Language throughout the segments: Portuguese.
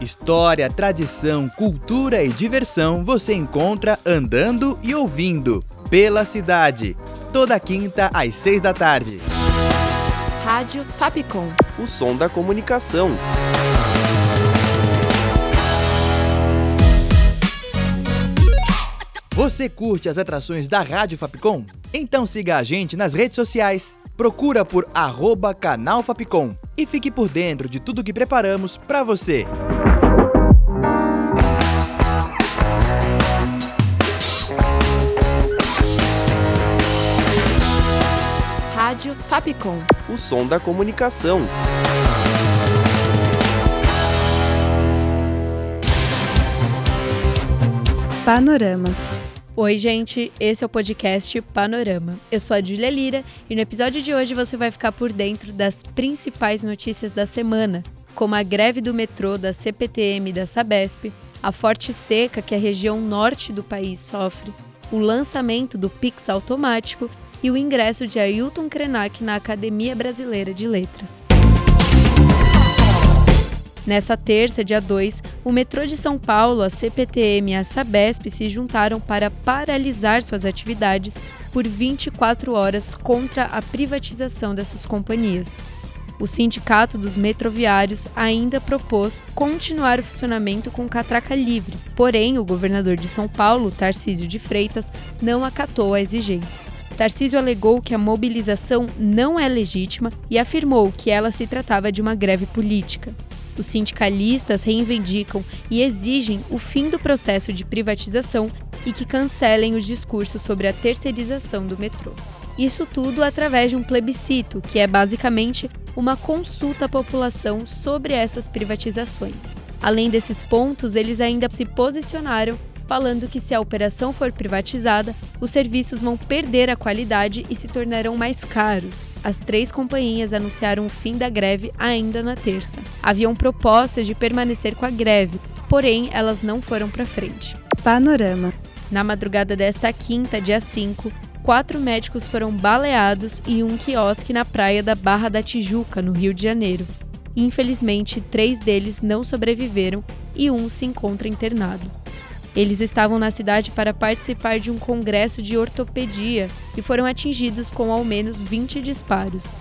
História, tradição, cultura e diversão você encontra andando e ouvindo pela cidade. Toda quinta às seis da tarde. Rádio Fapcom. O som da comunicação. Você curte as atrações da Rádio Fapcom? Então siga a gente nas redes sociais. Procura por arroba canal Fapcom e fique por dentro de tudo que preparamos para você. Fapcom. O som da comunicação. Panorama. Oi, gente, esse é o podcast Panorama. Eu sou a Julia Lira e no episódio de hoje você vai ficar por dentro das principais notícias da semana, como a greve do metrô da CPTM e da Sabesp, a forte seca que a região norte do país sofre, o lançamento do Pix automático e o ingresso de Ailton Krenak na Academia Brasileira de Letras. Nessa terça, dia 2, o metrô de São Paulo, a CPTM e a Sabesp se juntaram para paralisar suas atividades por 24 horas contra a privatização dessas companhias. O Sindicato dos Metroviários ainda propôs continuar o funcionamento com catraca livre, porém, o governador de São Paulo, Tarcísio de Freitas, não acatou a exigência. Tarcísio alegou que a mobilização não é legítima e afirmou que ela se tratava de uma greve política. Os sindicalistas reivindicam e exigem o fim do processo de privatização e que cancelem os discursos sobre a terceirização do metrô. Isso tudo através de um plebiscito, que é basicamente uma consulta à população sobre essas privatizações. Além desses pontos, eles ainda se posicionaram falando que se a operação for privatizada, os serviços vão perder a qualidade e se tornarão mais caros. As três companhias anunciaram o fim da greve ainda na terça. Haviam propostas de permanecer com a greve, porém elas não foram para frente. Panorama. Na madrugada desta quinta, dia 5, quatro médicos foram baleados em um quiosque na praia da Barra da Tijuca, no Rio de Janeiro. Infelizmente, três deles não sobreviveram e um se encontra internado. Eles estavam na cidade para participar de um congresso de ortopedia e foram atingidos com ao menos 20 disparos.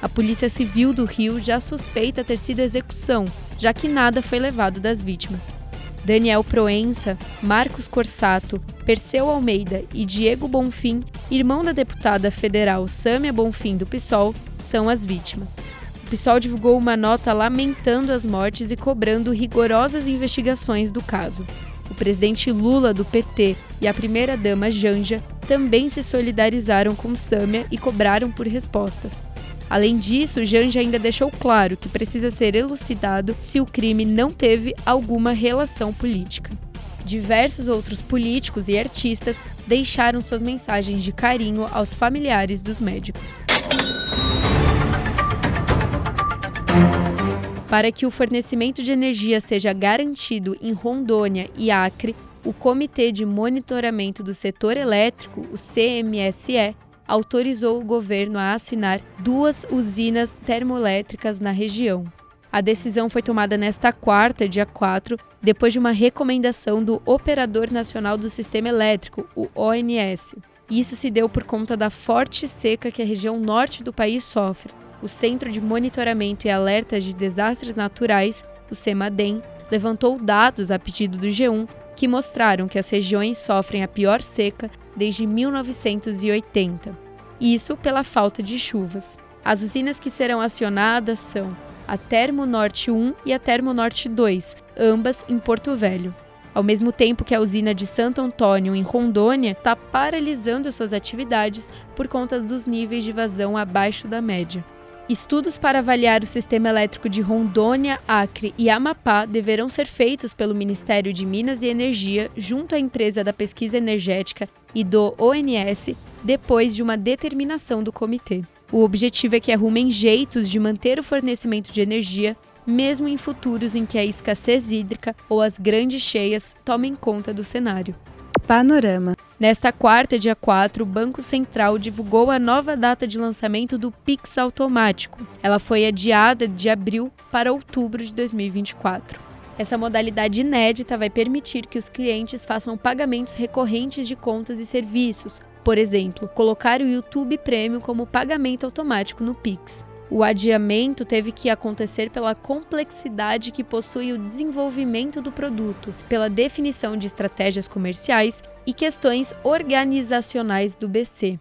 A Polícia Civil do Rio já suspeita ter sido execução, já que nada foi levado das vítimas. Daniel Proença, Marcos Corsato, Perseu Almeida e Diego Bonfim, irmão da deputada federal Sâmia Bonfim do PSOL, são as vítimas. O PSOL divulgou uma nota lamentando as mortes e cobrando rigorosas investigações do caso. O presidente Lula, do PT, e a primeira-dama Janja também se solidarizaram com Sâmia e cobraram por respostas. Além disso, Janja ainda deixou claro que precisa ser elucidado se o crime não teve alguma relação política. Diversos outros políticos e artistas deixaram suas mensagens de carinho aos familiares dos médicos. Para que o fornecimento de energia seja garantido em Rondônia e Acre, o Comitê de Monitoramento do Setor Elétrico, o CMSE, autorizou o governo a assinar duas usinas termoelétricas na região. A decisão foi tomada nesta quarta, dia 4, depois de uma recomendação do Operador Nacional do Sistema Elétrico, o ONS. Isso se deu por conta da forte seca que a região norte do país sofre o Centro de Monitoramento e Alertas de Desastres Naturais, o CEMADEM, levantou dados a pedido do G1 que mostraram que as regiões sofrem a pior seca desde 1980. Isso pela falta de chuvas. As usinas que serão acionadas são a Termo Norte 1 e a Termo Norte 2, ambas em Porto Velho. Ao mesmo tempo que a usina de Santo Antônio, em Rondônia, está paralisando suas atividades por conta dos níveis de vazão abaixo da média. Estudos para avaliar o sistema elétrico de Rondônia, Acre e Amapá deverão ser feitos pelo Ministério de Minas e Energia junto à empresa da pesquisa energética e do ONS depois de uma determinação do comitê. O objetivo é que arrumem jeitos de manter o fornecimento de energia, mesmo em futuros em que a escassez hídrica ou as grandes cheias tomem conta do cenário. Panorama. Nesta quarta, dia 4, o Banco Central divulgou a nova data de lançamento do Pix automático. Ela foi adiada de abril para outubro de 2024. Essa modalidade inédita vai permitir que os clientes façam pagamentos recorrentes de contas e serviços, por exemplo, colocar o YouTube Premium como pagamento automático no Pix. O adiamento teve que acontecer pela complexidade que possui o desenvolvimento do produto, pela definição de estratégias comerciais e questões organizacionais do BC.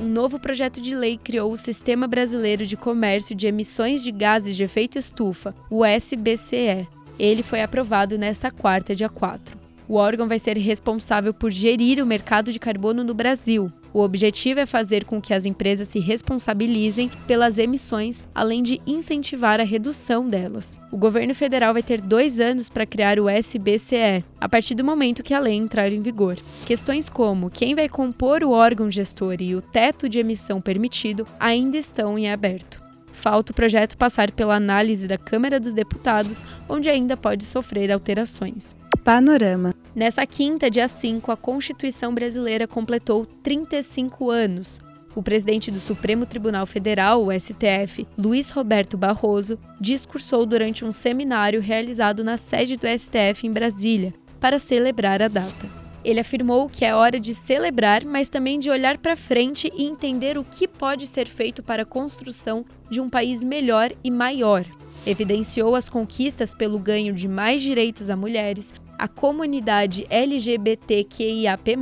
Um novo projeto de lei criou o Sistema Brasileiro de Comércio de Emissões de Gases de Efeito Estufa, o SBCE. Ele foi aprovado nesta quarta, dia 4. O órgão vai ser responsável por gerir o mercado de carbono no Brasil. O objetivo é fazer com que as empresas se responsabilizem pelas emissões, além de incentivar a redução delas. O governo federal vai ter dois anos para criar o SBCE, a partir do momento que a lei entrar em vigor. Questões como quem vai compor o órgão gestor e o teto de emissão permitido ainda estão em aberto falta o projeto passar pela análise da Câmara dos Deputados, onde ainda pode sofrer alterações. Panorama. Nessa quinta, dia 5, a Constituição brasileira completou 35 anos. O presidente do Supremo Tribunal Federal, o STF, Luiz Roberto Barroso, discursou durante um seminário realizado na sede do STF em Brasília, para celebrar a data. Ele afirmou que é hora de celebrar, mas também de olhar para frente e entender o que pode ser feito para a construção de um país melhor e maior. Evidenciou as conquistas pelo ganho de mais direitos a mulheres, à comunidade LGBTQIAP+,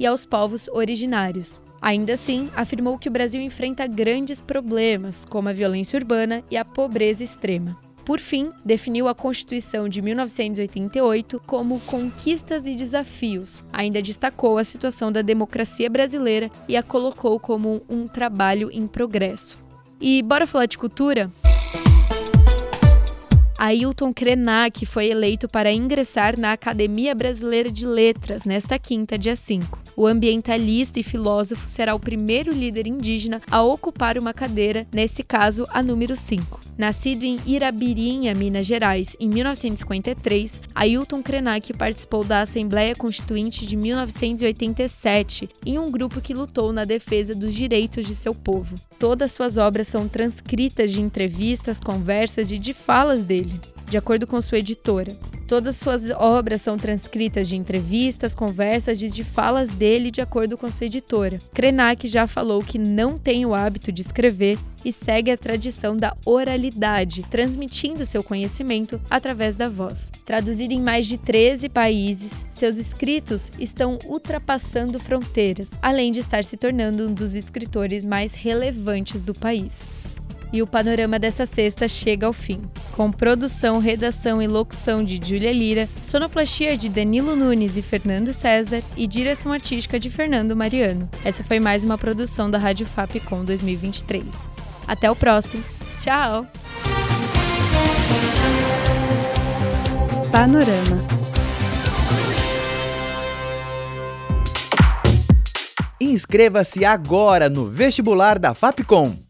e aos povos originários. Ainda assim, afirmou que o Brasil enfrenta grandes problemas, como a violência urbana e a pobreza extrema. Por fim, definiu a Constituição de 1988 como conquistas e desafios. Ainda destacou a situação da democracia brasileira e a colocou como um trabalho em progresso. E bora falar de cultura? Ailton Krenak foi eleito para ingressar na Academia Brasileira de Letras nesta quinta, dia 5. O ambientalista e filósofo será o primeiro líder indígena a ocupar uma cadeira, nesse caso a número 5. Nascido em Irabirinha, Minas Gerais, em 1953, Ailton Krenak participou da Assembleia Constituinte de 1987, em um grupo que lutou na defesa dos direitos de seu povo. Todas suas obras são transcritas de entrevistas, conversas e de falas dele de acordo com sua editora. Todas suas obras são transcritas de entrevistas, conversas e de falas dele, de acordo com sua editora. Krenak já falou que não tem o hábito de escrever e segue a tradição da oralidade, transmitindo seu conhecimento através da voz. Traduzido em mais de 13 países, seus escritos estão ultrapassando fronteiras, além de estar se tornando um dos escritores mais relevantes do país e o panorama dessa sexta chega ao fim. Com produção, redação e locução de Júlia Lira, sonoplastia de Danilo Nunes e Fernando César e direção artística de Fernando Mariano. Essa foi mais uma produção da Rádio Fapcom 2023. Até o próximo. Tchau! Panorama. Inscreva-se agora no vestibular da Fapcom.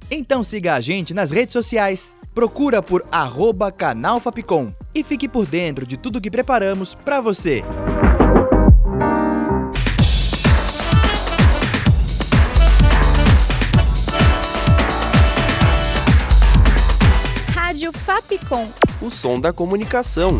Então siga a gente nas redes sociais. Procura por arroba canal Fapcom e fique por dentro de tudo que preparamos para você. Rádio Fapcom. O som da comunicação.